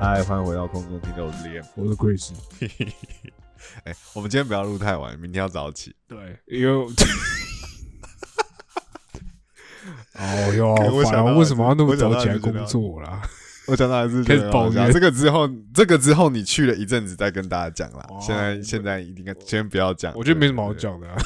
嗨，欢迎回到空中听的，我是 Liam。我是 Chris。哎、我们今天不要录太晚，明天要早起。对，因为 哦哟，我想为什么要那么早起来工作啦？我想到还是开始觉得很好抱怨这个之后，这个之后你去了一阵子再跟大家讲啦。哦现在现在一定该先不要讲，我觉得没什么好。讲的 啊。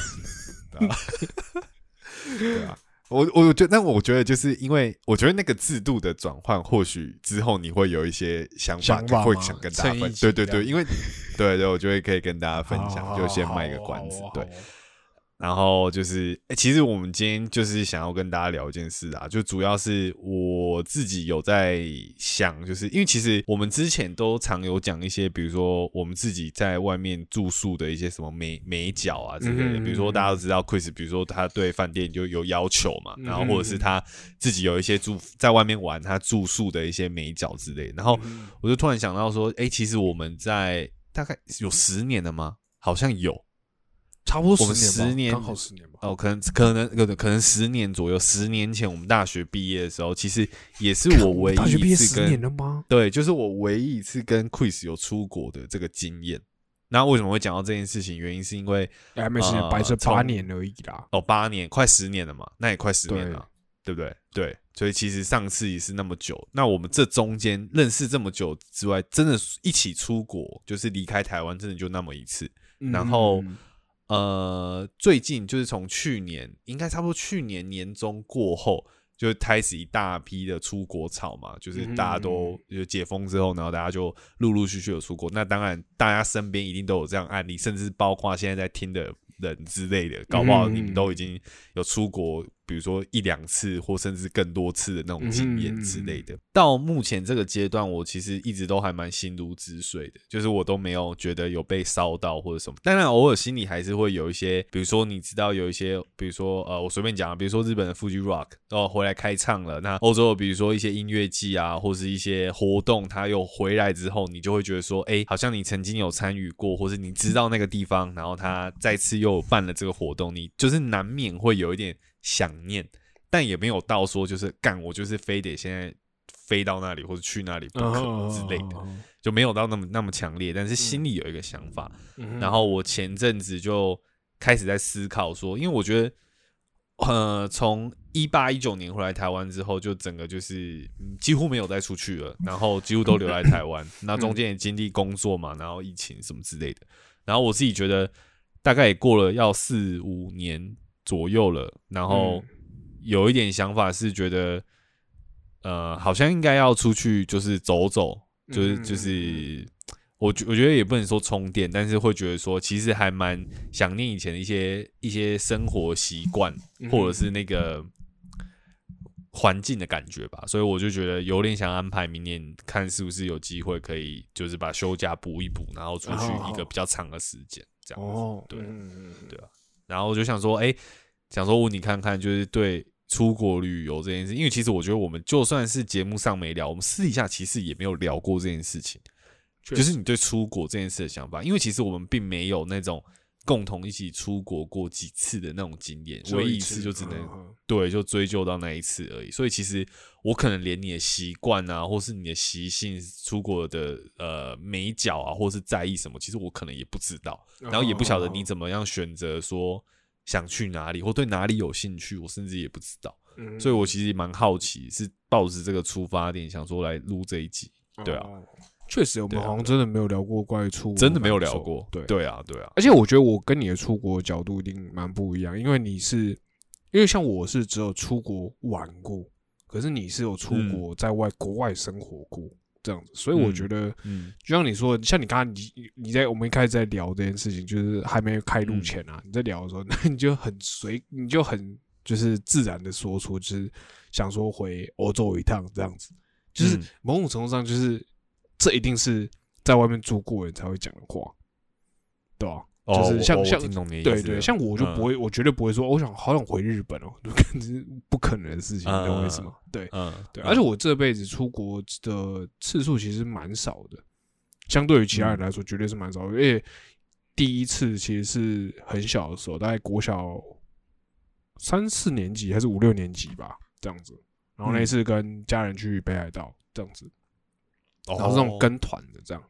对啊，我我觉得，但我觉得就是因为我觉得那个制度的转换，或许之后你会有一些想法，想法会想跟大家分。享对对对，因为对对，我觉得可以跟大家分享，好就先好卖个关子好。对好，然后就是，诶其实我们今天就是想要跟大家聊一件事啊，就主要是我自己有在想，就是因为其实我们之前都常有讲一些，比如说我们自己在外面住宿的一些什么美美角啊之类的，比如说大家都知道 Chris，比如说他对饭店就有要求嘛，嗯然后或者是他自己有一些住在外面玩他住宿的一些美角之类的，然后嗯我就突然想到说，哎，其实我们在大概有十年了吗？好像有。差不多十年刚好十年吧。哦，可能可能可能可能十年左右，十年前我们大学毕业的时候，其实也是我唯大学毕业十一一次跟年了吗？对，就是我唯一一次跟 Chris 有出国的这个经验。那为什么会讲到这件事情？原因是因为哎，没事呃，白这从八年而已啦。哦，八年快十年了嘛，那也快十年了，对不对？对，所以其实上次也是那么久。那我们这中间认识这么久之外，真的一起出国，就是离开台湾，真的就那么一次。然后嗯呃，最近就是从去年，应该差不多去年年中过后，就开始一大批的出国潮嘛，就是大家都就解封之后，然后大家就陆陆续续有出国。那当然，大家身边一定都有这样案例，甚至包括现在在听的人之类的，搞不好你们都已经有出国，比如说一两次或甚至更多次的那种经验之类的。到目前这个阶段，我其实一直都还蛮心如止水的，就是我都没有觉得有被烧到或者什么。当然，偶尔心里还是会有一些，比如说你知道有一些，比如说呃，我随便讲啊，比如说日本的 Fuji Rock 哦回来开唱了，那欧洲比如说一些音乐季啊，或是一些活动，它又回来之后，你就会觉得说，哎，好像你曾经有参与过，或是你知道那个地方，然后它再次又办了这个活动，你就是难免会有一点想念，但也没有到说就是干我就是非得现在飞到那里或者去那里不可之类的，嗯就没有到那么那么强烈，但是心里有一个想法。嗯然后我前阵子就开始在思考说，因为我觉得，呃，从一八一九年回来台湾之后，就整个就是、嗯几乎没有再出去了，然后几乎都留在台湾。那中间也经历工作嘛，然后疫情什么之类的。然后我自己觉得，大概也过了要四五年左右了，然后有一点想法是觉得，呃，好像应该要出去，就是走走，就是嗯就是，我觉我觉得也不能说充电，但是会觉得说，其实还蛮想念以前的一些一些生活习惯，嗯或者是那个环境的感觉吧。所以我就觉得有点想安排明年，看是不是有机会可以，就是把休假补一补，然后出去一个比较长的时间，这样子。哦，对。对然后我就想说，哎、想说问你看看，就是对出国旅游这件事，因为其实我觉得我们就算是节目上没聊，我们私底下其实也没有聊过这件事情，就是你对出国这件事的想法，因为其实我们并没有那种共同一起出国过几次的那种经验，唯一一次就只能对，就追究到那一次而已。所以其实我可能连你的习惯啊，或是你的习性、出国的呃美角啊，或是在意什么，其实我可能也不知道，然后也不晓得你怎么样选择说想去哪里，或对哪里有兴趣，我甚至也不知道。嗯所以我其实蛮好奇，是抱着这个出发点想说来录这一集，对啊，哦确实，我们好像真的没有聊过关于出国，真的没有聊过。对。对啊，对啊，而且我觉得我跟你的出国角度一定蛮不一样，因为你是，因为像我是只有出国玩过，可是你是有出国在外、国外生活过这样子，所以我觉得，嗯。就像你说，像你刚刚你你在我们一开始在聊这件事情，就是还没开录前啊，你在聊的时候，那你就很随，你就很就是自然的说出，就是想说回欧洲一趟这样子，就是嗯。某种程度上，就是这一定是在外面住过人才会讲的话，对吧、哦就是像像对对，像我就嗯不会，我绝对不会说，我想好想回日本哦，肯定是不可能的事情，你懂我意思吗？对嗯，对，嗯而且我这辈子出国的次数其实蛮少的，相对于其他人来说，绝对是蛮少的。而且第一次其实是很小的时候，大概国小三四年级还是五六年级吧，这样子。然后那一次跟家人去北海道，这样子，然后是那种哦跟团的这样。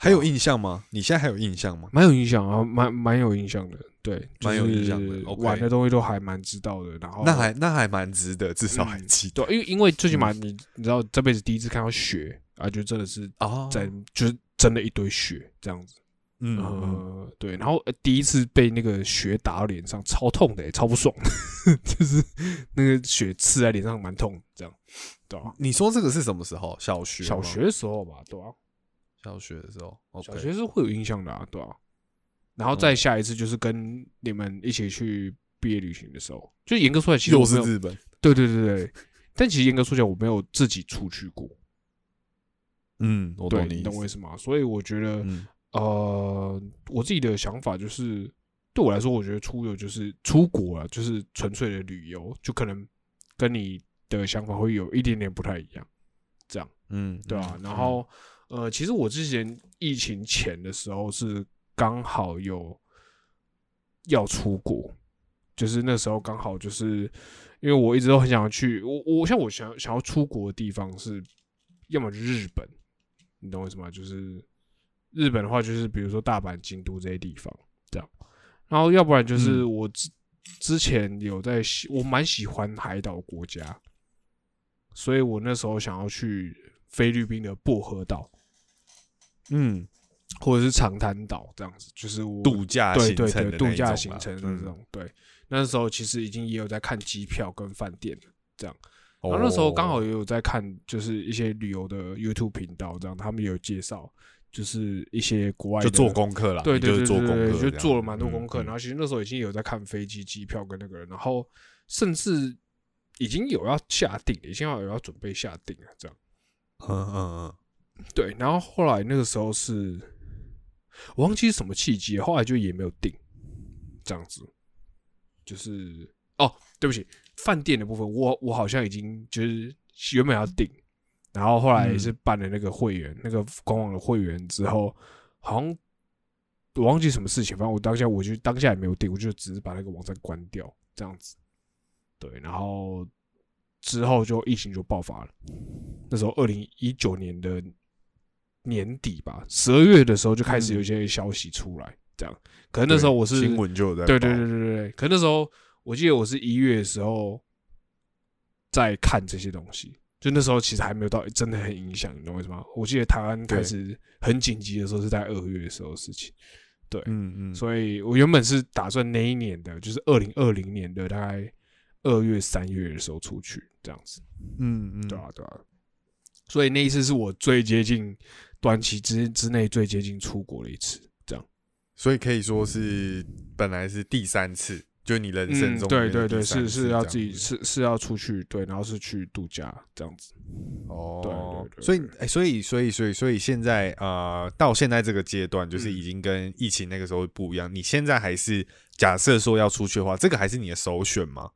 还有印象吗？你现在还有印象吗？蛮有印象啊，蛮蛮有印象的，对，蛮有印象的玩的东西都还蛮知道的，然后那还那还蛮值得，至少还嗯。记得。对，因为因为最起码嗯。你你知道这辈子第一次看到雪啊，就真的是啊在就是真的一堆雪这样子，嗯对，然后呃第一次被那个雪打到脸上，超痛的、欸，超不爽，就是那个雪刺在脸上蛮痛，这样，对啊、你说这个是什么时候？小学？小学的时候吧，对啊、小学的时候小学是会有印象的啊，对啊、然后再下一次就是跟你们一起去毕业旅行的时候，就严格说来，其实又我，是日本，对对对对，但其实严格说起来，我没有自己出去过，嗯，我对，懂你，你懂我意思吗？所以我觉得，嗯。呃，我自己的想法就是，对我来说，我觉得出游就是出国啊，就是纯粹的旅游，就可能跟你的想法会有一点点不太一样，这样。嗯，对啊，嗯然后呃，其实我之前疫情前的时候是刚好有要出国，就是那时候刚好就是因为我一直都很想要去，我我像我想想要出国的地方是，要么就日本，你懂我意思吗？就是日本的话，就是比如说大阪、京都这些地方这样，然后要不然就是嗯我之之前有在喜，我蛮喜欢海岛国家，所以我那时候想要去菲律宾的薄荷岛嗯，或者是长滩岛这样子，就是我度假对对行程对度假行程的嗯这种，对，那时候其实已经也有在看机票跟饭店了，这样。哦。然后那时候刚好也有在看，就是一些旅游的 YouTube 频道，这样他们有介绍，就是一些国外的就做功课啦，对对对你就做对对，功课，就做了蛮多功课。嗯。然后其实那时候已经有在看飞机机票跟那个，然后甚至已经有要下定了，已经要有要准备下定了，这样。嗯嗯嗯对，然后后来那个时候是，我忘记是什么契机，后来就也没有定，这样子，就是哦，对不起，饭店的部分我我好像已经就是原本要定，然后后来也是办了那个会员，那个官网的会员之后，好像我忘记什么事情，反正我当下我就当下也没有定，我就只是把那个网站关掉这样子，对，然后之后就疫情就爆发了，那时候二零一九年的年底吧，十二月的时候就开始有一些消息出来，这样，可能那时候我是新闻就有在对对对对对对。可那时候我记得我是一月的时候在看这些东西，就那时候其实还没有到真的很影响，你懂我意思吗？我记得台湾开始很紧急的时候是在二月的时候的事情，对嗯嗯，所以我原本是打算那一年的，就是二零二零年的大概二月三月的时候出去这样子，嗯嗯，对啊对啊。所以那一次是我最接近短期之之内最接近出国的一次，这样。所以可以说是本来是第三次，就你人生嗯，中对对对，是是要自己是是要出去，对，然后是去度假这样子。哦，对对对所以哎、所以所以所以所以现在呃，到现在这个阶段，就是嗯已经跟疫情那个时候不一样。你现在还是假设说要出去的话，这个还是你的首选吗？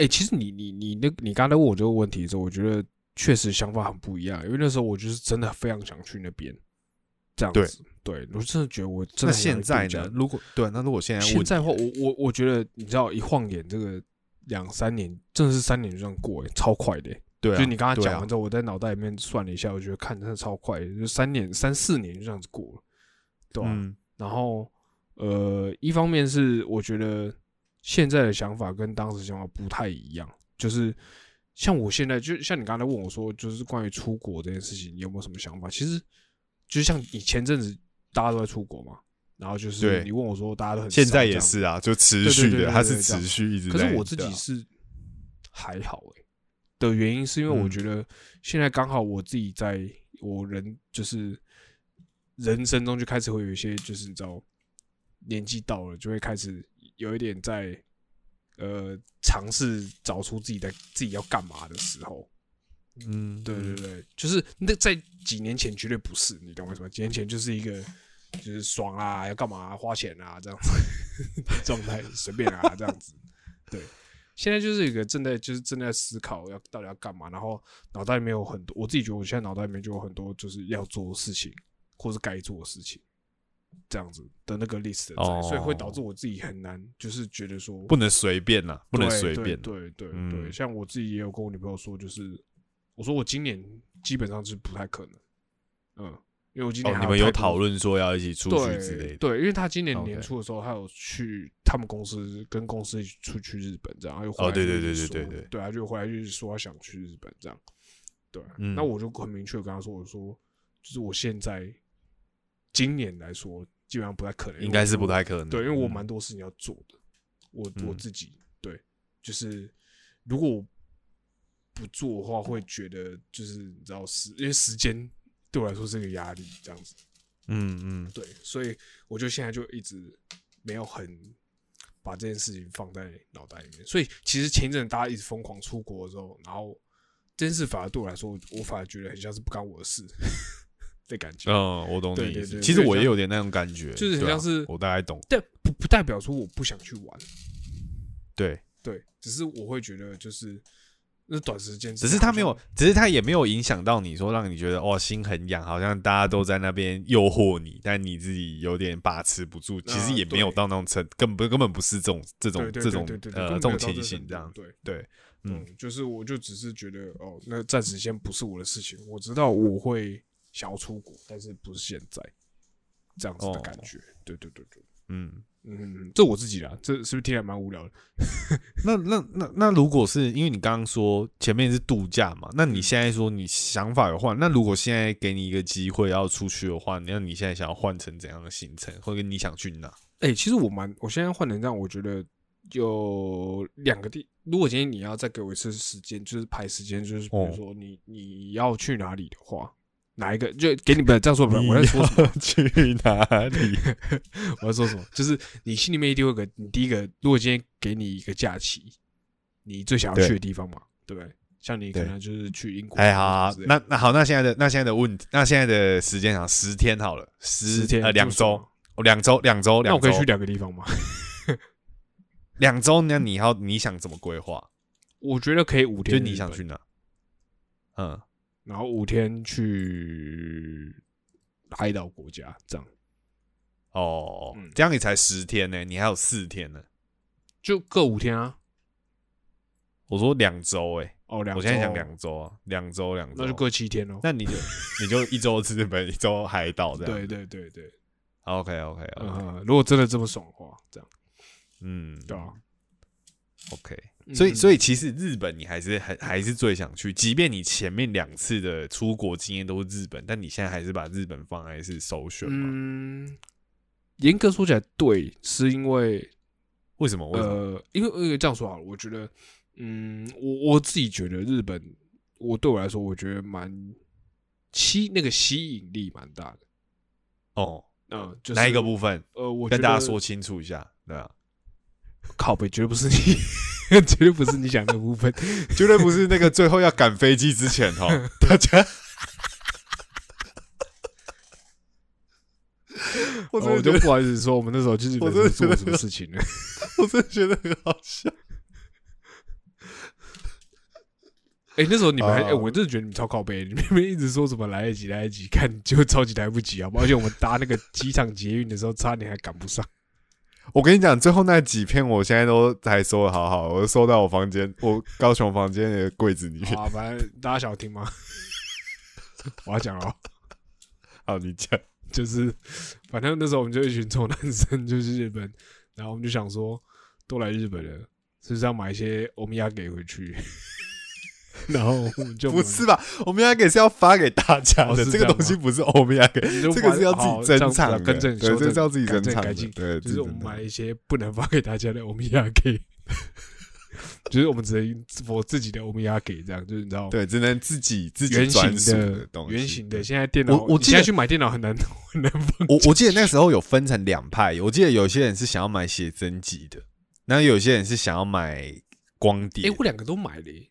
哎、其实你你你那，你刚才问我这个问题的时候，我觉得确实想法很不一样，因为那时候我就是真的非常想去那边，这样子。对，我真的觉得我真那现在呢？如果对，那如果现在问现在的话，我我我觉得，你知道，一晃眼这个两三年，真的是三年就这样过，哎，超快的、欸。对、啊，就你刚刚讲完之后，我在脑袋里面算了一下，我觉得看真的超快的，就三年、三四年就这样子过了，对吧、嗯然后呃，一方面是我觉得现在的想法跟当时想法不太一样，就是像我现在就像你刚才问我说，就是关于出国这件事情，你有没有什么想法？其实就像你前阵子大家都在出国嘛，然后就是你问我说大家都很现在也是啊，就持续的，它是持续一直。可是我自己是还好诶、的原因，是因为我嗯觉得现在刚好我自己在我人就是人生中就开始会有一些就是你知道年纪到了就会开始有一点在呃尝试找出自己在自己要干嘛的时候，嗯，对对对，就是那在几年前绝对不是，你懂我意思吗？几年前就是一个就是爽啊，要干嘛花钱啊这样子 状态，随便啊这样子。对，现在就是一个正在就是正在思考要到底要干嘛，然后脑袋里面有很多，我自己觉得我现在脑袋里面就有很多就是要做的事情，或是该做的事情，这样子的那个 list 在，哦。所以会导致我自己很难，就是觉得说不能随便啦，不能随便。对对对，嗯。像我自己也有跟我女朋友说，就是我说我今年基本上是不太可能，嗯，因为我今年哦，你们有讨论说要一起出去之类的。对，因为他今年年初的时候，他有去他们公司跟公司一起出去日本，这样，又回来哦对对对对对对。对啊，就回来就是说他想去日本这样，对，嗯。那我就很明确跟他说，我说就是我现在今年来说，基本上不太可能，应该是不太可能。对，因为我嗯蛮多事情要做的，我我嗯自己对，就是如果我不做的话，会觉得就是你知道时，因为时间对我来说是个压力，这样子。嗯嗯对，所以我就现在就一直没有很把这件事情放在脑袋里面。所以其实前一阵大家一直疯狂出国的时候，然后这件事反而对我来说，我反而觉得很像是不干我的事的感觉。嗯，我懂你意思。其实我也有点那种感觉，就是很对啊像是我大概懂。但不不代表说我不想去玩，对，对，只是我会觉得就是那短时间只是他没有，只是他也没有影响到你说让你觉得哇心很痒，好像大家都在那边诱惑你，但你自己有点把持不住。其实也没有到那种程，根本根本不是这种这种这种呃这种情形这样。对。对，嗯嗯，就是我就只是觉得哦，那暂时先不是我的事情。我知道我会想要出国，但是不是现在这样子的感觉。对对对对，嗯。嗯，这我自己啦，这是不是听起来蛮无聊的？那那那那，如果是因为你刚刚说前面是度假嘛，那嗯你现在说你想法有换，那如果现在给你一个机会要出去的话，那你现在想要换成怎样的行程，或者你想去哪？哎、其实我蛮，我现在换成这样，我觉得有两个地。如果今天你要再给我一次时间，就是排时间，就是比哦如说你、你要去哪里的话，哪一个就给你们这样说，不是我在说什么？去哪里？我在说什么？就是你心里面一定会有个，你第一个，如果今天给你一个假期，你最想要去的地方嘛，对不对？像你可能就是去英国，哎，好那那好，那现在的那现在的问题，那现在的时间长十天好了，十十天呃两周，哦两周两周两周那我可以去两个地方吗？两周，那你要你想怎么规划？我觉得可以五天就天，你想去，哪？嗯，然后五天去海岛国家，这样哦嗯，这样你才十天呢，你还有四天呢。就各五天啊。我说两周哎，哦，两，我现在想，两周啊，两周两周，那就各七天喽。那你就 你就一周日本，一周海岛这样。对对对对，，OK OK 如果真的这么爽的话，这样嗯，对啊。OK，所以嗯所以其实日本你还是很还是最想去，即便你前面两次的出国经验都是日本，但你现在还是把日本放在是首选嘛？嗯，严格说起来，对，是因为为什么？为什么？呃，因为因为这样说好了，我觉得，嗯，我我自己觉得日本，我对我来说，我觉得蛮吸那个吸引力蛮大的。哦，嗯、就是哪一个部分？呃，我跟大家说清楚一下，对啊，靠北绝对不是你，绝对不是你想的部分。绝对不是那个最后要赶飞机之前哈，大家。我哦我就不好意思说，我们那时候去日我本真的觉得是做了什么事情呢？我真的觉得很好笑。哎、那时候你们还，哎、哦我真的觉得你们超靠背，你们一直说什么来得及来得及，看就超级来不及，好不好？而且我们搭那个机场捷运的时候，差点还赶不上。我跟你讲，最后那几篇我现在都还收的好好，我都收到我房间，我高雄房间的柜子里面。好啊，反正大家想听吗？我要讲了哦，好，你讲。就是反正那时候我们就一群臭男生，就是日本，然后我们就想说，都来日本了，是不是要买一些欧米亚给回去？然后我们就不是吧？我们要给是要发给大家的，这个东西不是欧米亚给，就这个是要自己珍藏的，更正对，这是要自己珍藏的对，就是我们买一些不能发给大家的欧米亚给，就是我们只能我自己的欧米亚给这样，就是你知道，对，只能自己自己专属的东西。圆形的，对现在电脑，我我记得去买电脑很难很难放。我我记得那时候有分成两派，我记得有些人是想要买写真集的，那有些人是想要买光碟。哎，我两个都买了耶。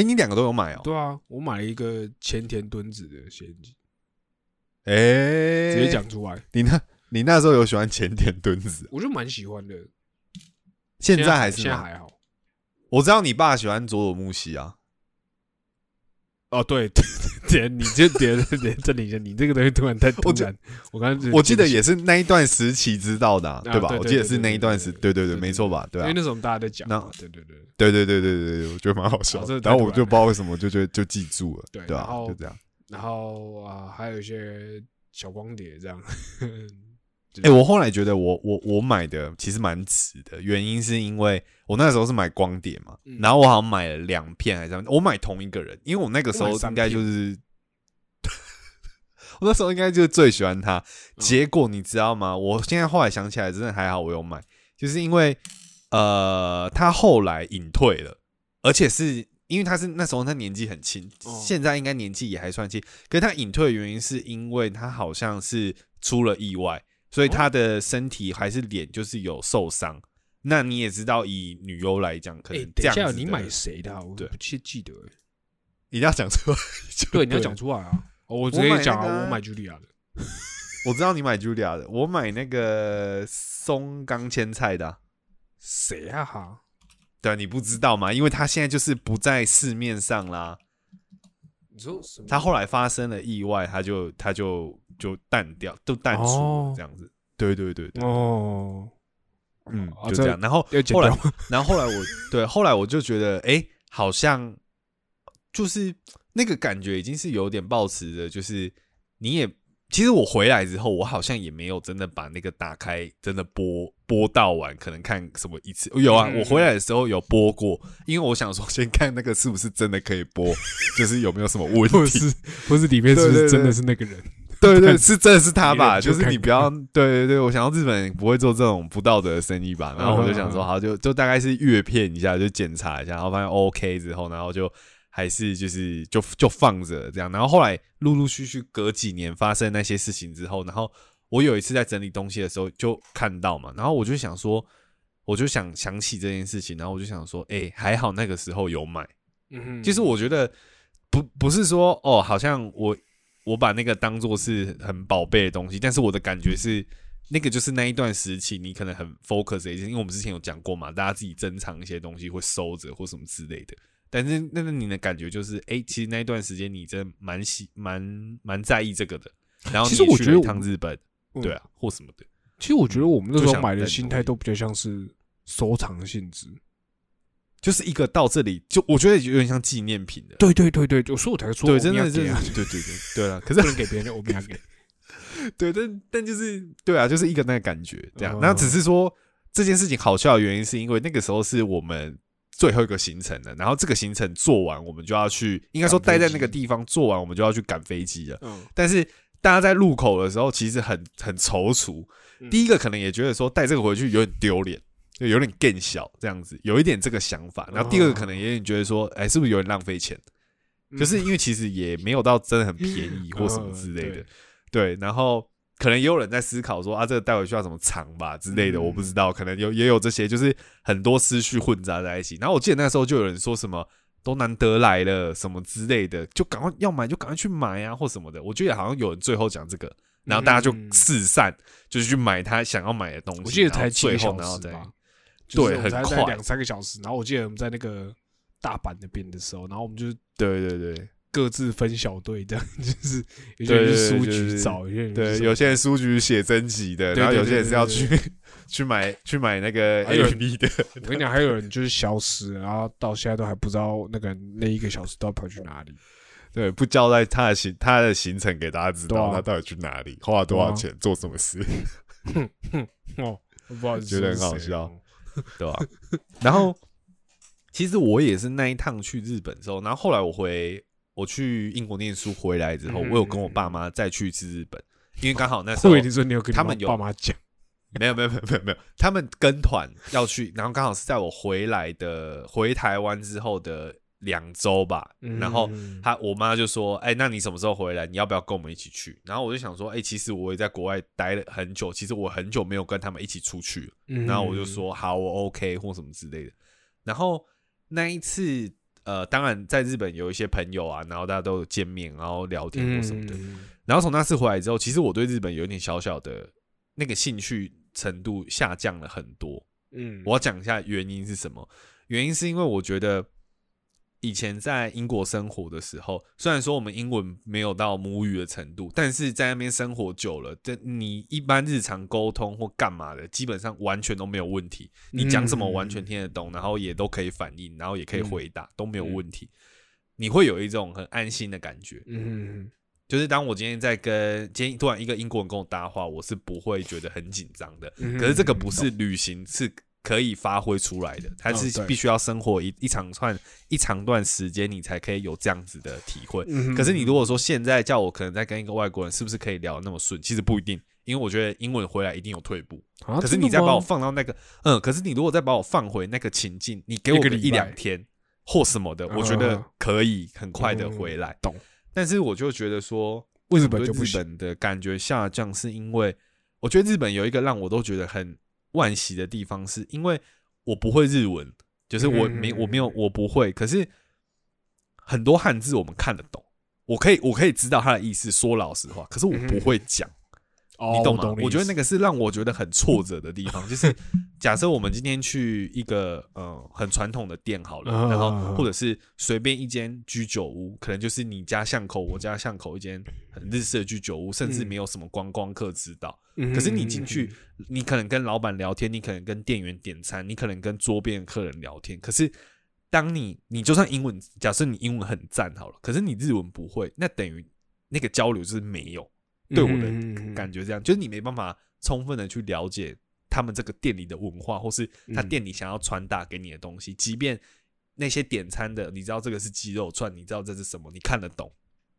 哎，你两个都有买哦？对啊，我买了一个前田敦子的洗衣机，哎，直接讲出来。你那，你那时候有喜欢前田敦子？我就蛮喜欢的。现在还是现在还好。我知道你爸喜欢佐佐木希啊。哦，对，点你就点点这里，你这个东西突然太突然，我刚我记得也是那一段时期知道的，对吧？我记得是那一段时，对对对，没错吧？对，因为那时候我们大家在讲，那对对对，对对对对对，我觉得蛮好笑。然后我就不知道为什么就就就记住了，对吧？就这样。然后啊，还有一些小光碟这样。哎，我后来觉得我我我买的其实蛮值的，原因是因为我那时候是买光碟嘛，然后我好像买了两片还是我买同一个人，因为我那个时候应该就是 我那时候应该就是最喜欢他，结果你知道吗？我现在后来想起来，真的还好我有买，就是因为呃他后来隐退了，而且是因为他是那时候他年纪很轻，现在应该年纪也还算轻，可是他隐退的原因是因为他好像是出了意外。所以他的身体还是脸就是有受伤，那你也知道，以女优来讲，可能这样子。你买谁的？我不记记得，一定要讲出来。对，你要讲 出来啊！我直接讲啊，我买茱莉亚的。我知道你买茱莉亚的，我买那个松冈千菜的。谁啊？哈？对，你不知道吗？因为他现在就是不在市面上啦。你说他后来发生了意外，他就他就。就淡掉，都淡出这样子。对对对对。哦。嗯，就这样。然后后来，然后后来我对后来我就觉得，哎，好像就是那个感觉已经是有点抱持的，就是你也其实我回来之后，我好像也没有真的把那个打开，真的播播到完，可能看什么一次。有啊，我回来的时候有播过，因为我想说先看那个是不是真的可以播，就是有没有什么问题，或是或是里面是不是真的是那个人。对对，是真的是他吧？就是你不要，对对对，我想到日本不会做这种不道德的生意吧？然后我就想说，好，就就大概是阅片一下，就检查一下，然后发现 OK 之后，然后就还是就是就就放着这样。然后后来陆陆续续隔几年发生那些事情之后，然后我有一次在整理东西的时候就看到嘛，然后我就想说，我就想想起这件事情，然后我就想说，哎，还好那个时候有买。嗯，其实我觉得不不是说哦，好像我。我把那个当做是很宝贝的东西，但是我的感觉是，那个就是那一段时期，你可能很 focus 一些，因为我们之前有讲过嘛，大家自己珍藏一些东西会收着或什么之类的。但是那个你的感觉就是，哎，其实那一段时间你真的蛮喜蛮蛮在意这个的。然后其实我觉得一趟日本，对啊，或什么的。其实我觉得我们那时候买的心态都比较像是收藏性质。就是一个到这里，就我觉得有点像纪念品的。对对对对，我说我才说，对，真的是，对对对对了。可是不能给别人，我不要给。对，但但就是对啊，就是一个那个感觉这样。那只是说这件事情好笑的原因，是因为那个时候是我们最后一个行程了，然后这个行程做完，我们就要去，应该说待在那个地方做完，我们就要去赶飞机了。嗯。但是大家在路口的时候，其实很很踌躇。第一个可能也觉得说带这个回去有点丢脸。就有点更小这样子，有一点这个想法。然后第二个可能有点觉得说，哎，是不是有点浪费钱？就是因为其实也没有到真的很便宜或什么之类的。对，然后可能也有人在思考说，啊，这个带回去要怎么藏吧之类的，我不知道。可能有也有这些，就是很多思绪混杂在一起。然后我记得那时候就有人说什么，都难得来了什么之类的，就赶快要买就赶快去买啊，或什么的。我觉得好像有人最后讲这个，然后大家就四散，就是去买他想要买的东西。我记得才最后然后再。对，很快，两三个小时。然后我记得我们在那个大阪那边的时候，然后我们就对对对，各自分小队，这样 就是有些人书局找，有些人对，有些人书局写真集的，然后有些人是要去 去买去买那个 A V 的。我跟你讲，还有人就是消失，然后到现在都还不知道那个那一个小时都跑去哪里。对，不交代他的行他的行程给大家知道，他到底去哪里，花了多少钱，做什么事。哦，不好意思，觉得很好笑。对吧？然后其实我也是那一趟去日本之后，然后后来我回我去英国念书回来之后，我有跟我爸妈再去一次日本，因为刚好那时候你说你有跟他们爸妈讲，没有没有没有没有没有，他们跟团要去，然后刚好是在我回来的回台湾之后的。两周吧，然后他我妈就说：“哎，那你什么时候回来？你要不要跟我们一起去？”然后我就想说：“哎，其实我也在国外待了很久，其实我很久没有跟他们一起出去了。”然后我就说：“好，我 OK 或什么之类的。”然后那一次，呃，当然在日本有一些朋友啊，然后大家都有见面，然后聊天或什么的。然后从那次回来之后，其实我对日本有一点小小的那个兴趣程度下降了很多。嗯，我要讲一下原因是什么？原因是因为我觉得以前在英国生活的时候，虽然说我们英文没有到母语的程度，但是在那边生活久了，这你一般日常沟通或干嘛的，基本上完全都没有问题。你讲什么完全听得懂，然后也都可以反应，然后也可以回答，都没有问题。你会有一种很安心的感觉。嗯就是当我今天在跟今天突然一个英国人跟我搭话，我是不会觉得很紧张的。嗯可是这个不是旅行是可以发挥出来的，它是必须要生活一一长串一长段时间，你才可以有这样子的体会。嗯可是你如果说现在叫我可能在跟一个外国人，是不是可以聊得那么顺？其实不一定，因为我觉得英文回来一定有退步。啊可是你再把我放到那个，嗯，可是你如果再把我放回那个情境，你给我个一两天或什么的，我觉得可以很快的回来。懂，但是我就觉得说，为什么对日本的感觉下降？是因为我觉得日本有一个让我都觉得很惋惜的地方，是因为我不会日文，就是我没嗯我没有我不会，可是很多汉字我们看得懂，我可以我可以知道它的意思。说老实话，可是我不会讲。哦你懂吗？我我觉得那个个是让我觉得很挫折的地方，就是假设我们今天去一个呃很传统的店好了，嗯然后或者是随便一间居酒屋，可能就是你家巷口，我家巷口一间很日式的居酒屋，甚至嗯没有什么观光客知道。可可是你进去，你可能跟老板聊天，你可能跟店员点餐，你可能跟桌边的客人聊天。可是当你你就算英文，假设你英文很赞好了，可是你日文不会，那等于那个交流就是没有。对我的的感觉这样，就是你没办法充分的去了解他们这个店里的文化，或是他嗯店里想要传达给你的东西。即便那些点餐的，你知道这个是鸡肉串，你知道这是什么，你看得懂，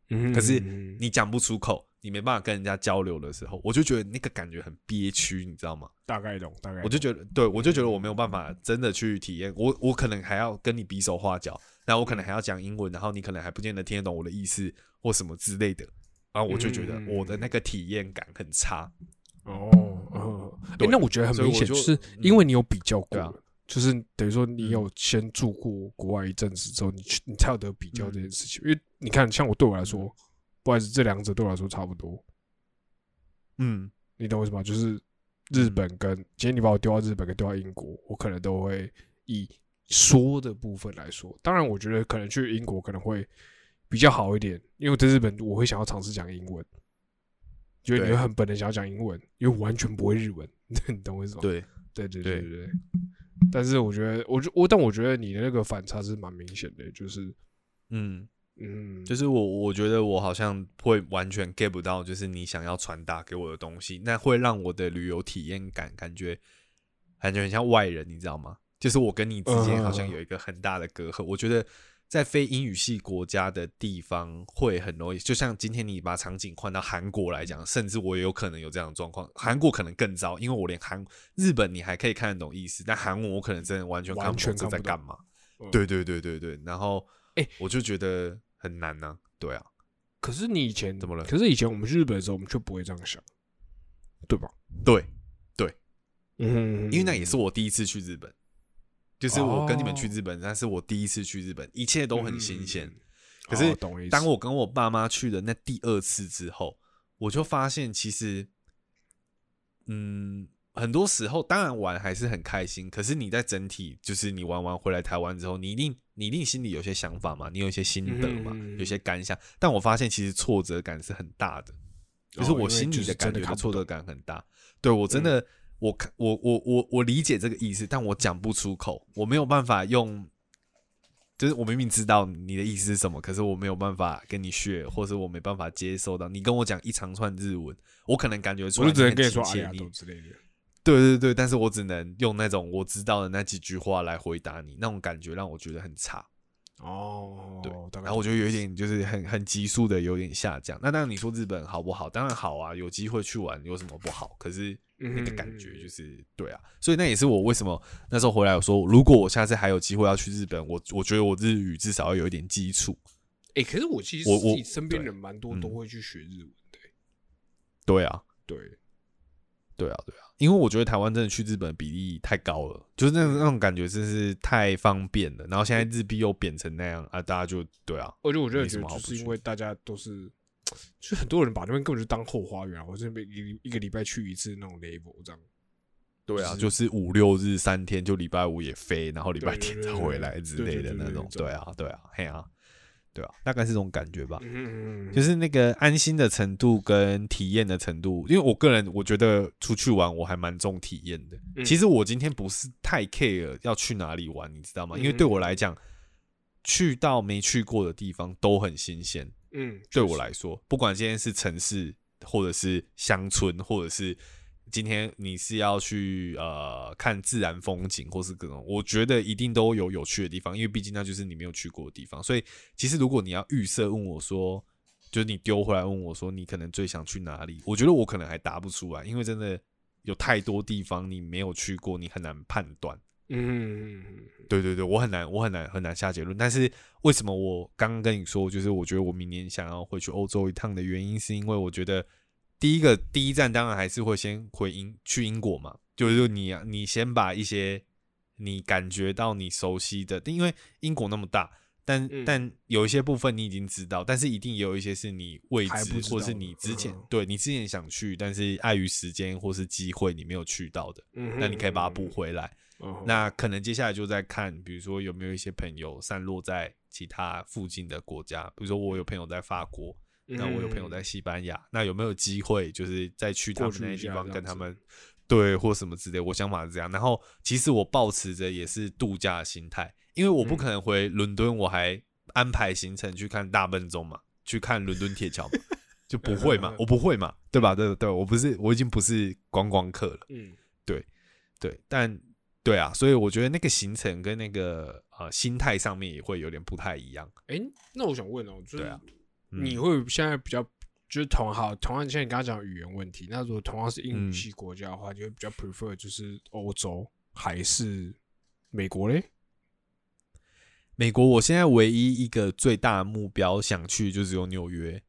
嗯可是你讲不出口，你没办法跟人家交流的时候，我就觉得那个感觉很憋屈，你知道吗？大概懂，大概我就觉得，对我就觉得我没有办法真的去体验，我我可能还要跟你比手画脚，然后我可能还要讲英文，然后你可能还不见得听得懂我的意思或什么之类的，然后我就觉得嗯我的那个体验感很差。哦，那我觉得很明显，就就是因为你有比较过就是等于说你嗯。有先住过国外一阵子之后，你去你才有得比较这嗯。件事情。因为你看，像我对我来说，不好意思，这两者对我来说差不多，嗯，你懂为什么吗？就是日本跟今天你把我丢到日本跟丢到英国，我可能都会以说的部分来说，当然我觉得可能去英国可能会比较好一点，因为在日本我会想要尝试讲英文。觉得你会很本能想要讲英文，因为我完全不会日文，你懂我意思吗？对，对对对对。但是我觉得，我就我，但我觉得你的那个反差是蛮明显的，就是嗯，嗯，就是我我觉得我好像会完全 get 不到，就是你想要传达给我的东西，那会让我的旅游体验感感觉感觉很像外人，你知道吗？就是我跟你之间好像有一个很大的隔阂。我觉得在非英语系国家的地方会很容易，就像今天你把场景换到韩国来讲，甚至我也有可能有这样的状况。韩国可能更糟，因为我连韩日本你还可以看得懂意思，但韩文我可能真的完全看完不懂在干嘛。嗯对对对对对，然后哎我就觉得很难呢、对啊，可是你以前怎么了可是以前我们去日本的时候，我们却不会这样想，对吧？对对，嗯，因为那也是我第一次去日本，就是我跟你们去哦。日本，那是我第一次去日本，一切都很新鲜。嗯可是当我跟我爸妈去的那第二次之后，我就发现其实，嗯，很多时候当然玩还是很开心，可是你在整体就是你玩完回来台湾之后，你一定你一定心里有些想法嘛，你有一些心得嘛，有些感想，但我发现其实挫折感是很大的，就是我心里的感觉的挫折感很大。对我真的，我看我我我我理解这个意思，但我讲不出口，我没有办法用。就是我明明知道你的意思是什么，可是我没有办法跟你学，或者我没办法接受到你跟我讲一长串日文，我可能感觉出来我就只能跟你说阿亚亲切你多之类的。对对对，但是我只能用那种我知道的那几句话来回答你，那种感觉让我觉得很差。哦，对，然后我觉得有一点就是很很急速的有点下降。那当然你说日本好不好？当然好啊，有机会去玩有什么不好？可是那个感觉就是对啊，所以那也是我为什么那时候回来我说，如果我下次还有机会要去日本，我我觉得我日语至少要有一点基础。哎，可是我其实我我身边人蛮多嗯都会去学日文的。对啊，对，对啊，对啊，因为我觉得台湾真的去日本比例太高了，就是那种那种感觉真是太方便了。然后现在日币又贬成那样啊，大家就对啊，而且我觉得没什么就是因为大家都是就很多人把那边根本就当后花园啊，我这边一一个礼拜去一次那种 level 这样。对啊，就是五六日三天，就礼拜五也飞，然后礼拜天再回来之类的那种。对啊，对啊，嘿啊，对啊，大概是这种感觉吧。嗯嗯就是那个安心的程度跟体验的程度，因为我个人我觉得出去玩我还蛮重体验的。嗯其实我今天不是太 care 要去哪里玩，你知道吗？因为对我来讲，去到没去过的地方都很新鲜。嗯，对我来说，不管今天是城市，或者是乡村，或者是今天你是要去呃看自然风景，或是各种，我觉得一定都有有趣的地方，因为毕竟那就是你没有去过的地方。所以其实如果你要预设问我说，就是你丢回来问我说你可能最想去哪里，我觉得我可能还答不出来，因为真的有太多地方你没有去过，你很难判断。嗯对对对，我很难，我很难很难下结论。但是为什么我刚刚跟你说，就是我觉得我明年想要回去欧洲一趟的原因，是因为我觉得第一个第一站当然还是会先回英去英国嘛，就是你啊，你先把一些你感觉到你熟悉的，因为英国那么大。但、嗯但有一些部分你已经知道，但是一定也有一些是你未知或是你之前、嗯对你之前想去，但是碍于时间或是机会你没有去到的，嗯，那你可以把它补回来。嗯。那可能接下来就在看，比如说有没有一些朋友散落在其他附近的国家，比如说我有朋友在法国，那我有朋友在西班牙，那有没有机会就是再去他们那些地方跟他们对或什么之类？我想法是这样。然后其实我保持着也是度假的心态，因为我不可能回伦敦，我还安排行程去看大笨钟嘛，去看伦敦铁桥嘛，就不会嘛，我不会嘛，对吧？对对，我不是，我已经不是观光客了。嗯对对，但对啊，所以我觉得那个行程跟那个呃心态上面也会有点不太一样。哎、那我想问哦，就是对啊嗯你会现在比较就是同好同样，像你刚刚讲语言问题，那如果同样是英语嗯系国家的话，你会比较 prefer 就是欧洲还是美国嘞？美国，我现在唯一一个最大的目标想去就只有纽约。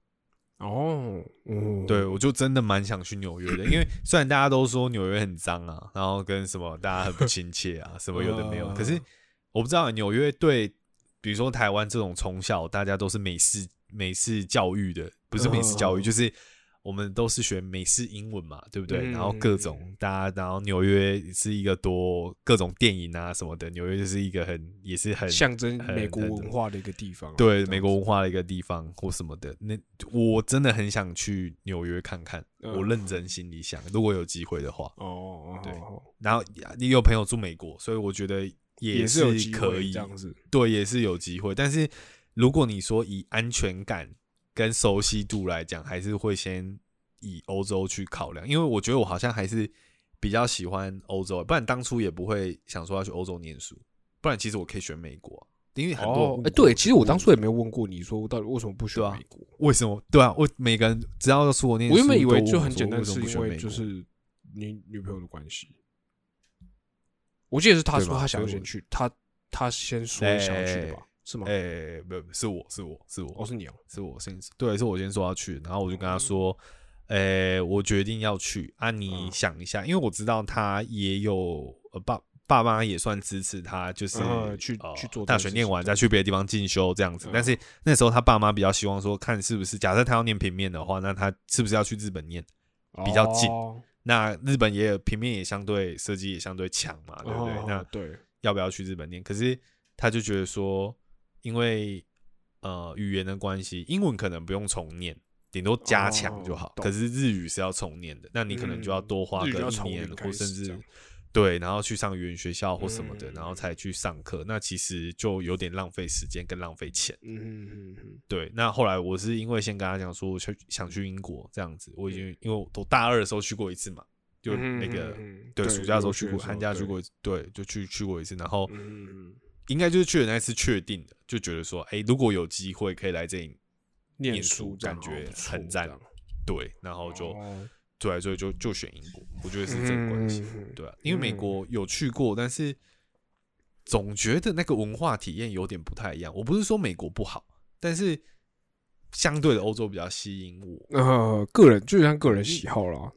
哦，嗯，对，我就真的蛮想去纽约的，因为 虽然大家都说纽约很脏啊，然后跟什么大家很不亲切啊，什么有的没有，可是我不知道纽约对，比如说台湾这种从小大家都是美式美式教育的，不是美式教育，嗯。就是我们都是学美式英文嘛，对不对？嗯然后各种大家，然后纽约是一个多各种电影啊什么的，纽约就是一个很也是很象征美国文化的一个地方啊、对美国文化的一个地方或什么的，那我真的很想去纽约看看。嗯我认真心里想，如果有机会的话，哦哦，对哦然后你有朋友住美国，所以我觉得也是有机会可以这样子。对，也是有机会。但是如果你说以安全感跟熟悉度来讲，还是会先以欧洲去考量，因为我觉得我好像还是比较喜欢欧洲，不然当初也不会想说要去欧洲念书，不然其实我可以选美国啊，因为很多哎，对，其实我当初也没有问过你说到底为什么不选对啊美国。为什么？对啊，我每个人只要出国念书，我原本以为就很简单，是因为就是你女朋友的关系。我记得是他说他想要先去，他他先说想要去的吧？是吗？哎、不不是我是我是我哦，是你哦。是我先对，是我先说要去，然后我就跟他哦说，诶、我决定要去啊，你嗯想一下，因为我知道他也有呃爸爸妈也算支持他，就是、嗯去呃去做大学念完再去别的地方进修这样子。嗯但是那时候他爸妈比较希望说，看是不是假设他要念平面的话，那他是不是要去日本念？比较近哦那日本也有平面也相对设计也相对强嘛，对不对？哦那对，要不要去日本念？可是他就觉得说，因为呃语言的关系，英文可能不用重念，顶多加强就好。哦可是日语是要重念的，那你可能就要多花个要从零一年，开始或甚至对，然后去上语言学校或什么的，嗯然后才去上课。那其实就有点浪费时间跟浪费钱。嗯嗯嗯嗯对，那后来我是因为先跟他讲说，我去想去英国这样子，我已经因为我都大二的时候去过一次嘛，就嗯那个。对，暑假的时候去过，寒假去对过一次，对，就去去过一次，然后应该就是去的那次确定的，就觉得说，哎、如果有机会可以来这里，念念书感觉很赞对，然后就、哦对，所以就就选英国，我觉得是这个关系，对啊，因为美国有去过，但是总觉得那个文化体验有点不太一样。我不是说美国不好，但是相对的欧洲比较吸引我，呃，个人就像个人喜好啦。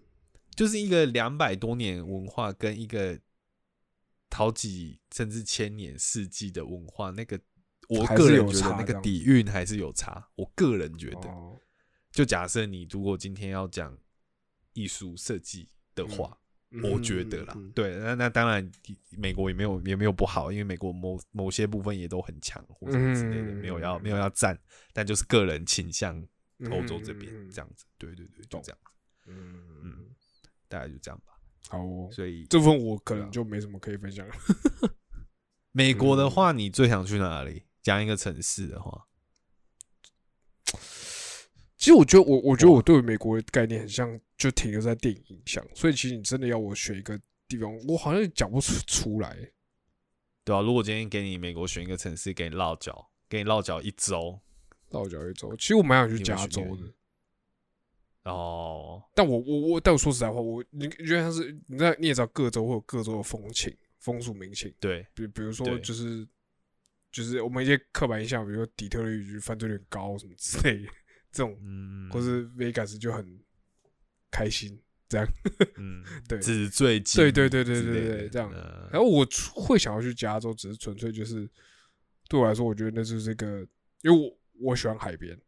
就是一个两百多年文化跟一个好几甚至千年世纪的文化，那个我个人觉得那个底蕴还是有差。我个人觉得，哦。就假设你如果今天要讲艺术设计的话，我觉得啦，嗯。对，那那当然，美国也没有也没有不好，因为美国某某些部分也都很强或什么之类的，嗯没有要没有要赞，但就是个人倾向嗯欧洲这边这样子，对对对，就这样，嗯嗯。大概就这样吧。好哦，所以这部分我可能就没什么可以分享了。美国嗯的话，你最想去哪里？讲一个城市的话，其实我觉得我我觉得我对美国的概念很像，就停留在电影印象，所以其实你真的要我选一个地方，我好像讲不出出来。对啊，如果今天给你美国选一个城市，给你落脚，给你落脚一周，落脚一周，其实我蛮想去加州的，哦，但我我我，但我说实在话，我你你觉得像是你在你也知道各州会有各州的风情、风俗民情，对，比比如说就是就是我们一些刻板印象，比如说底特律就是犯罪率高什么之类的，这种，嗯，或是 Vegas 就很开心这样。嗯，对。纸醉金对迷对对对对对这样呃然后我会想要去加州，只是纯粹就是对我来说，我觉得那就是一个，因为我我喜欢海边，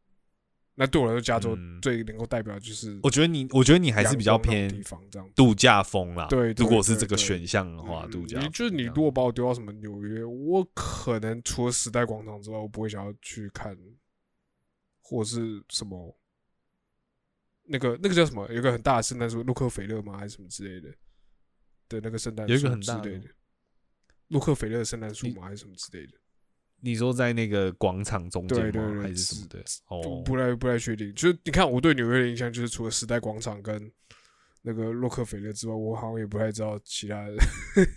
那对我来说，加州嗯最能够代表就是我觉得你，我觉得你还是比较偏地方这样。度假风啦。对对如果是这个选项的话，嗯度假你就是你如果把我丢到什么纽约，我可能除了时代广场之外，我不会想要去看，或是什么那个那个叫什么？有个很大的圣诞树，洛克菲勒吗？还是什么之类的的那个圣诞有一个树很大的洛克菲勒的圣诞树你吗？还是什么之类的？你说在那个广场中间吗？对对对还是什么的？哦，不太不太确定。就是你看我对纽约的印象，就是除了时代广场跟那个洛克菲勒之外，我好像也不太知道其他的。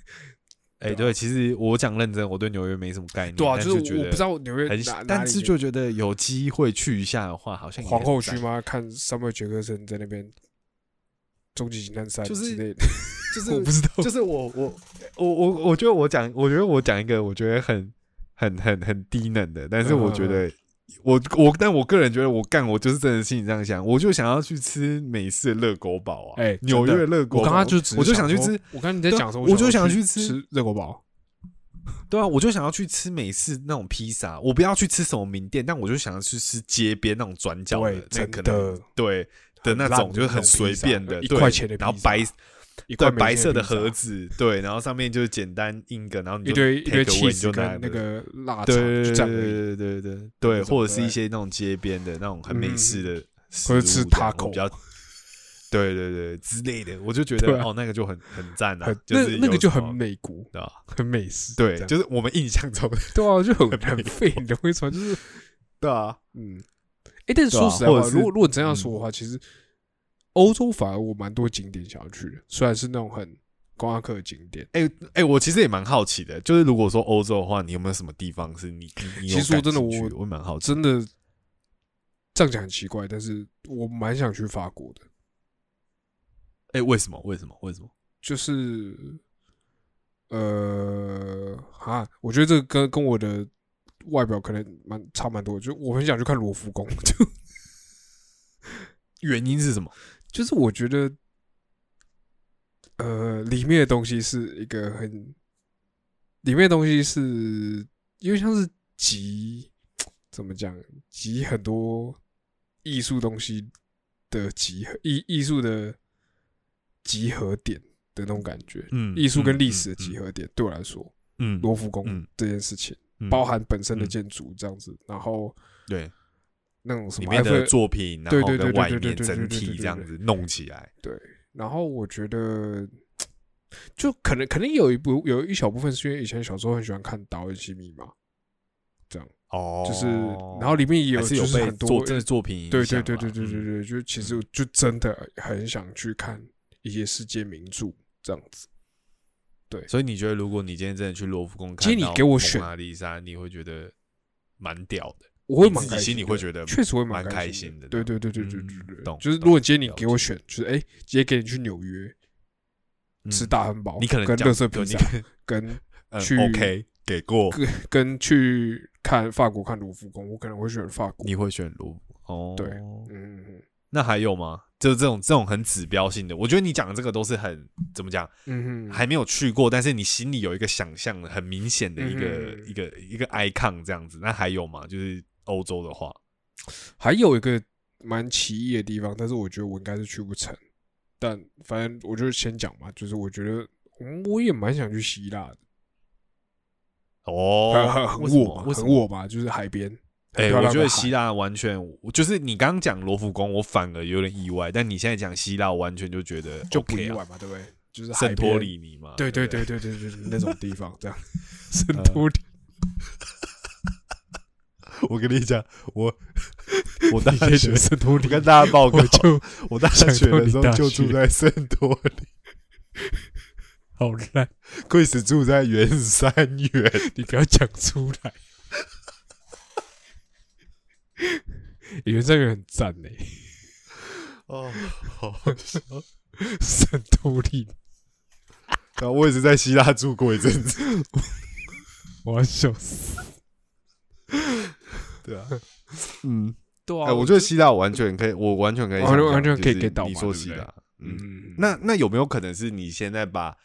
哎，对其实我讲认真，我对纽约没什么概念，对啊，但就是我不知道纽约很但是就觉得有机会去一下的话，好像皇后？区吗？看萨姆杰克森在那边终极警探三就是之类的，就是我不知道。就是我我我我我觉得我讲，我觉得我讲一个我觉得很很很很低能的，但是我觉嗯得我我但我个人觉得我干我就是真的心里这样想，我就想要去吃美式的热狗堡啊，哎纽约热狗堡，我刚刚就只我就想去吃，我刚刚你在讲什么，我就想想去吃吃热狗堡。对啊，我就想要去吃美式那种披萨，我不要去吃什么名店，但我就想要去吃街边那种转角的对，，那真可能的对的那种，就是很随便的，一块钱的，然后白对白色的盒，子，对，然后上面就是简单印个，然后你就一堆一堆气你就拿那个腊肠，对就对这样。对对对对对，或者是一些那种街边的那种很美式的，或者吃这样 taco 比较，对对对之类的，我就觉得哦，那个就很很赞啊，就是那那个就很美国？很美式。对，就是我们印象中的，对啊，就很很美很废，你懂我意思吗？就是对啊，嗯，哎，但是说实在话，如果如果真要说的话，其实欧洲反而我蛮多景点想要去的，虽然是那种很观光客的景点。哎哎，我其实也蛮好奇的，就是如果说欧洲的话，你有没有什么地方是你你你有其实我真的我我蛮好奇，真的这样讲很奇怪，但是我蛮想去法国的，哎，为什么？为什么？为什么？就是呃哈，我觉得这个跟跟我的外表可能蛮差蛮多，就我很想去看罗浮宫，就 原因是什么？就是我觉得呃里面的东西是一个很里面的东西是因为像是集怎么讲集很多艺术东西的集合艺艺术的集合点的那种感觉，嗯艺术跟嗯历史的嗯集合点，对我来说，嗯，罗浮宫嗯这件事情，嗯包含本身的嗯建筑这样子，然后对那种什里面的作品，然后跟外面整体这样子弄起来，对，然后我觉得就可能可能有一部有一小部分是因为以前小时候很喜欢看《达文西密码》，这样哦，就是，然后里面也有就是很多被做这作品对对对对对对对，就其实就真的很想去看一些世界名著这样子。对。所以你觉得，如果你今天真的去罗浮宫看到蒙给我选娜丽莎，你会觉得蛮屌的，我会蛮开心的心里会觉得确实会蛮开开心的对对对对对嗯对对，懂就是如果今天你给我选，就是哎，直接给你去纽约嗯吃大汉堡，你可能跟乐色披萨，跟 嗯去 OK 给过，跟跟去看法国看卢浮宫，我可能会选法国。你会选卢哦，对嗯嗯嗯那还有吗？就是这种这种很指标性的，我觉得你讲的这个都是很怎么讲，嗯嗯，还没有去过，但是你心里有一个想象，很明显的一个、嗯一个一个 icon 这样子。那还有吗？就是欧洲的话，还有一个蛮奇异的地方，但是我觉得我应该是去不成。但反正我就先讲嘛，就是我觉得嗯我也蛮想去希腊的，哦很我？很我吧，就是海边。我觉得希海腊完全，就是你刚刚讲罗浮宫，我反而有点意外，但你现在讲希腊，我完全就觉得就不意外嘛，对不对？就是圣托里尼嘛，对对不对对对对，就是那种地方这样。圣呃托里，我跟你讲，我我大学讲圣托里，跟大家报告我，就我大学的时候就住在圣托里 好烂，，Chris 住在圆山园。你不要讲出来。原这个很赞呢，哦，好笑，圣托里，然后我也是在希腊住过一阵子，我要笑死。对啊，嗯，对哎，我觉得希腊完全可以，我完全可以完，全完全可以就是 get 到你嘛对不对说希腊，嗯，嗯，那那有没有可能是你现在把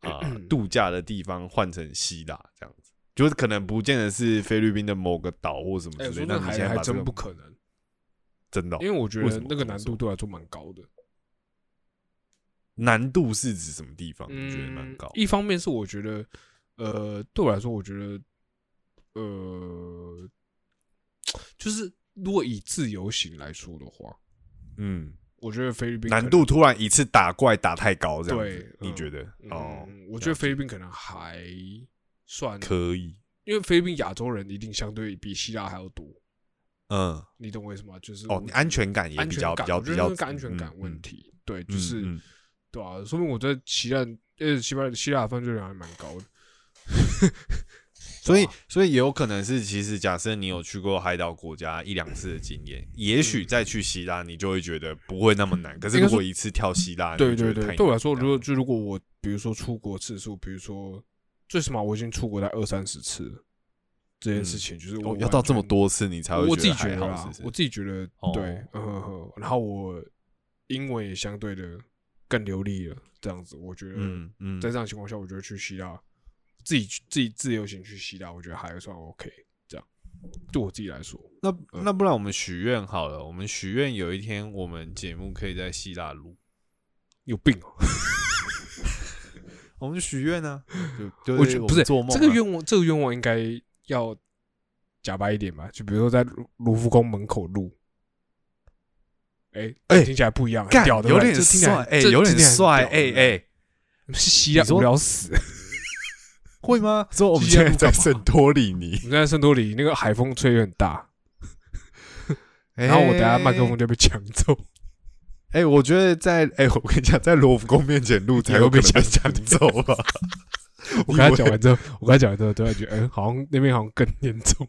啊、度假的地方换成希腊这样子？就是可能不见得是菲律宾的某个岛或什么哎，之类的。那你现在还真不可能，真的哦、因为我觉得那个难度对我来说蛮高的。难度是指什么地方？你觉得蛮嗯高？一方面是我觉得，呃，对我来说，我觉得，呃，就是如果以自由行来说的话，嗯，我觉得菲律宾难度突然一次打怪打太高，这样对子，你嗯觉得？哦，嗯，我觉得菲律宾可能还算，可以，因为菲律宾亚洲人一定相对比希腊还要多，嗯，你懂我意思吗？就是哦，你安全感也比较比较比较安全感嗯问，题，对，嗯就是对啊，说明我在希腊，呃，西班希腊犯罪率还蛮高的。所以所以也有可能是，其实假设你有去过海岛国家一两次的经验，也许再去希腊，你就会觉得不会那么难。可是如果一次跳希腊，对对对，对我来说，如果就如果我比如说出国次数，比如说最起码我已经出国在二三十次了，这件事情就是我要到这么，多次，你才会我自己觉得我自己觉得哦。对，嗯哼哼，然后我英文也相对的更流利了，这样子，我觉得嗯嗯。在这样的情况下，我觉得去希腊自己去自己自由行去希腊，我觉得还算 OK，这样。对我自己来说，那那不然我们许愿好了，我们许愿有一天我们节目可以在希腊录，有病哦、我们就许愿呢，就就我觉得不是做梦啊这个愿望，这个愿望应该要假白一点吧？就比如说在卢卢浮宫门口录，哎哎听起来不一样，屌的有点帅，哎，这有点帅，屌哎哎，是希腊无聊死。会吗？说我们现在在圣托里尼，我们在圣托里尼，那个海风吹得很大，然后我等下麦克风就被抢走。哎、我觉得在哎、我跟你讲，在罗浮宫面前录才有可能被抢走。吧。我跟他讲完之后，我跟他讲完之后，突然觉得，嗯，好像那边好像更严重，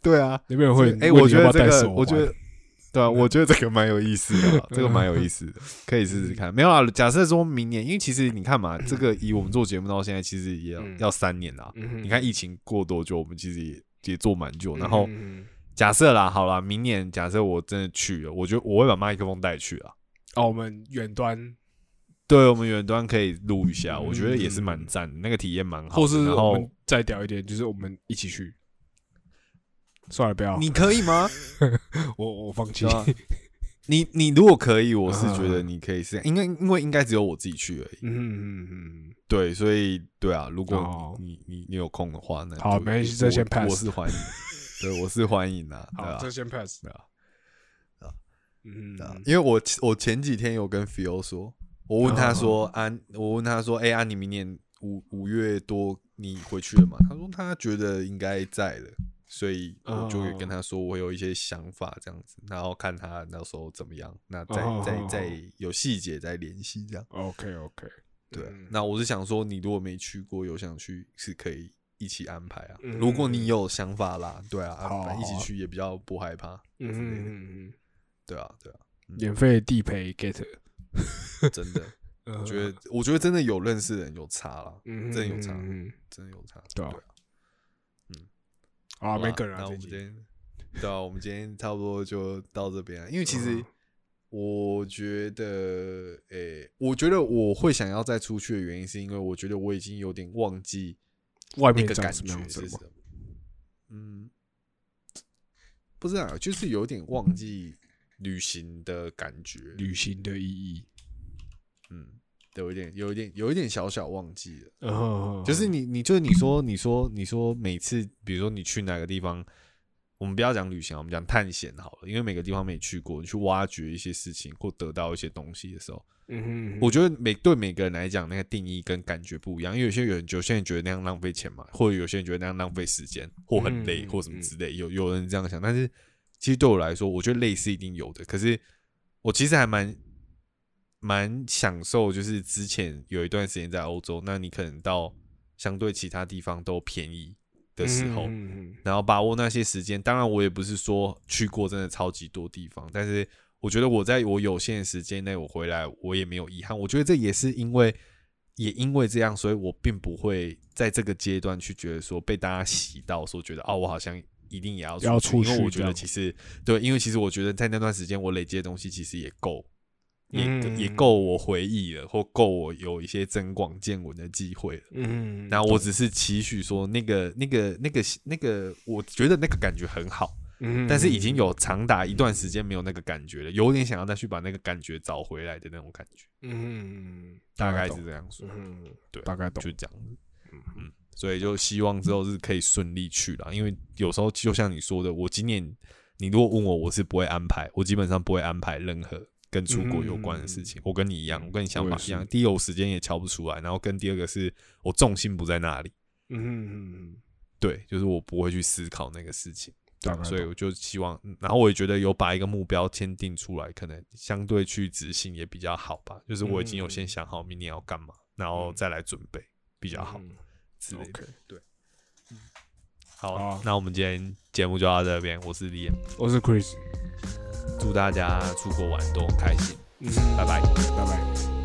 对啊，那边人会哎、我觉得这个，我觉得，对啊，我觉得这个蛮有意思的啊，这个蛮有意思的，可以试试看。没有啊，假设说明年，因为其实你看嘛，这个以我们做节目到现在，其实也要、嗯要三年啦。嗯你看疫情过多久，我们其实也也做蛮久。然后嗯假设啦，好啦，明年假设我真的去了，我觉得我会把麦克风带去啊。哦，我们远端，对，我们远端可以录一下，嗯我觉得也是蛮赞的，那个体验蛮好的。或是然后我们再屌一点，就是我们一起去。算了，不要，你可以吗？我我放弃。你你如果可以，我是觉得嗯你可以试，因为因为应该只有我自己去而已。嗯嗯嗯对，所以对啊，如果哦。你你你有空的话，那好没关系这先 pass 我是欢迎，对，我是欢迎啊，对好，啊。这，先 pass。对啊，嗯因为我我前几天有跟 Phil 说，我问他说啊，我问他说，哎啊，你明年五五月多你回去了吗？他说他觉得应该在的，所以我就跟他说我有一些想法这样子，然后看他那时候怎么样，那再哦再再有细节再联系这样。OK OK，对啊嗯，那我是想说，你如果没去过，有想去是可以一起安排啊。嗯如果你有想法啦，对啊，好安排一起去也比较不害怕。嗯嗯嗯对啊，对啊，嗯，免费地陪 get，真的，我我觉得，我觉得真的有认识的人有差了，嗯真的有差嗯，真的有差。对啊，没梗了，那我这集们今天，对啊，我们今天差不多就到这边了。因为其实嗯我觉得，诶，我觉得我会想要再出去的原因，是因为我觉得我已经有点忘记外面那个感？觉是什么。嗯，不知道，就是有点忘记旅行的感觉，旅行的意义，嗯，有一点，有一点，有一点小小忘记了。嗯，就是你，你就是你说，你说，你说每次，比如说你去哪个地方，我们不要讲旅行，我们讲探险好了，因为每个地方没去过，你去挖掘一些事情或得到一些东西的时候，嗯哼，我觉得每对每个人来讲，那个定义跟感觉不一样。因为有些人，有些人觉得那样浪费钱嘛，或者有些人觉得那样浪费时间，或很累，嗯或什么之类。有有人这样想，但是其实对我来说，我觉得累是一定有的。可是我其实还蛮蛮享受，就是之前有一段时间在欧洲，那你可能到相对其他地方都便宜的时候，嗯然后把握那些时间。当然，我也不是说去过真的超级多地方，但是我觉得我在我有限的时间内，我回来我也没有遗憾。我觉得这也是因为，也因为这样，所以我并不会在这个阶段去觉得说被大家洗到，说觉得哦，我好像一定也要要出去因为我觉得其实对，因为其实我觉得在那段时间我累积的东西其实也够。也嗯。也够我回忆了，或够我有一些增广见闻的机会了。嗯，那我只是期许说，那个、那个、那个、那个，我觉得那个感觉很好，嗯，但是已经有长达一段时间没有那个感觉了，有点想要再去把那个感觉找回来的那种感觉，嗯，大概是这样说，嗯，对，大概懂。就这样子，嗯，所以就希望之后是可以顺利去了，因为有时候就像你说的，我今年你如果问我，我是不会安排，我基本上不会安排任何。跟出国有关的事情，我跟你一样，我跟你想法一样。第一，我时间也瞧不出来，然后跟第二个是我重心不在那里。嗯嗯嗯，对，就是我不会去思考那个事情，对所以我就希望，嗯然后我也觉得有把一个目标签订出来，可能相对去执行也比较好吧。就是我已经有先想好明年要干嘛，然后再来准备比较好嗯之类的。对，好那我们今天节目就到这边，我是李岩，我是 Chris，祝大家出国玩都开心，嗯，拜拜。拜拜。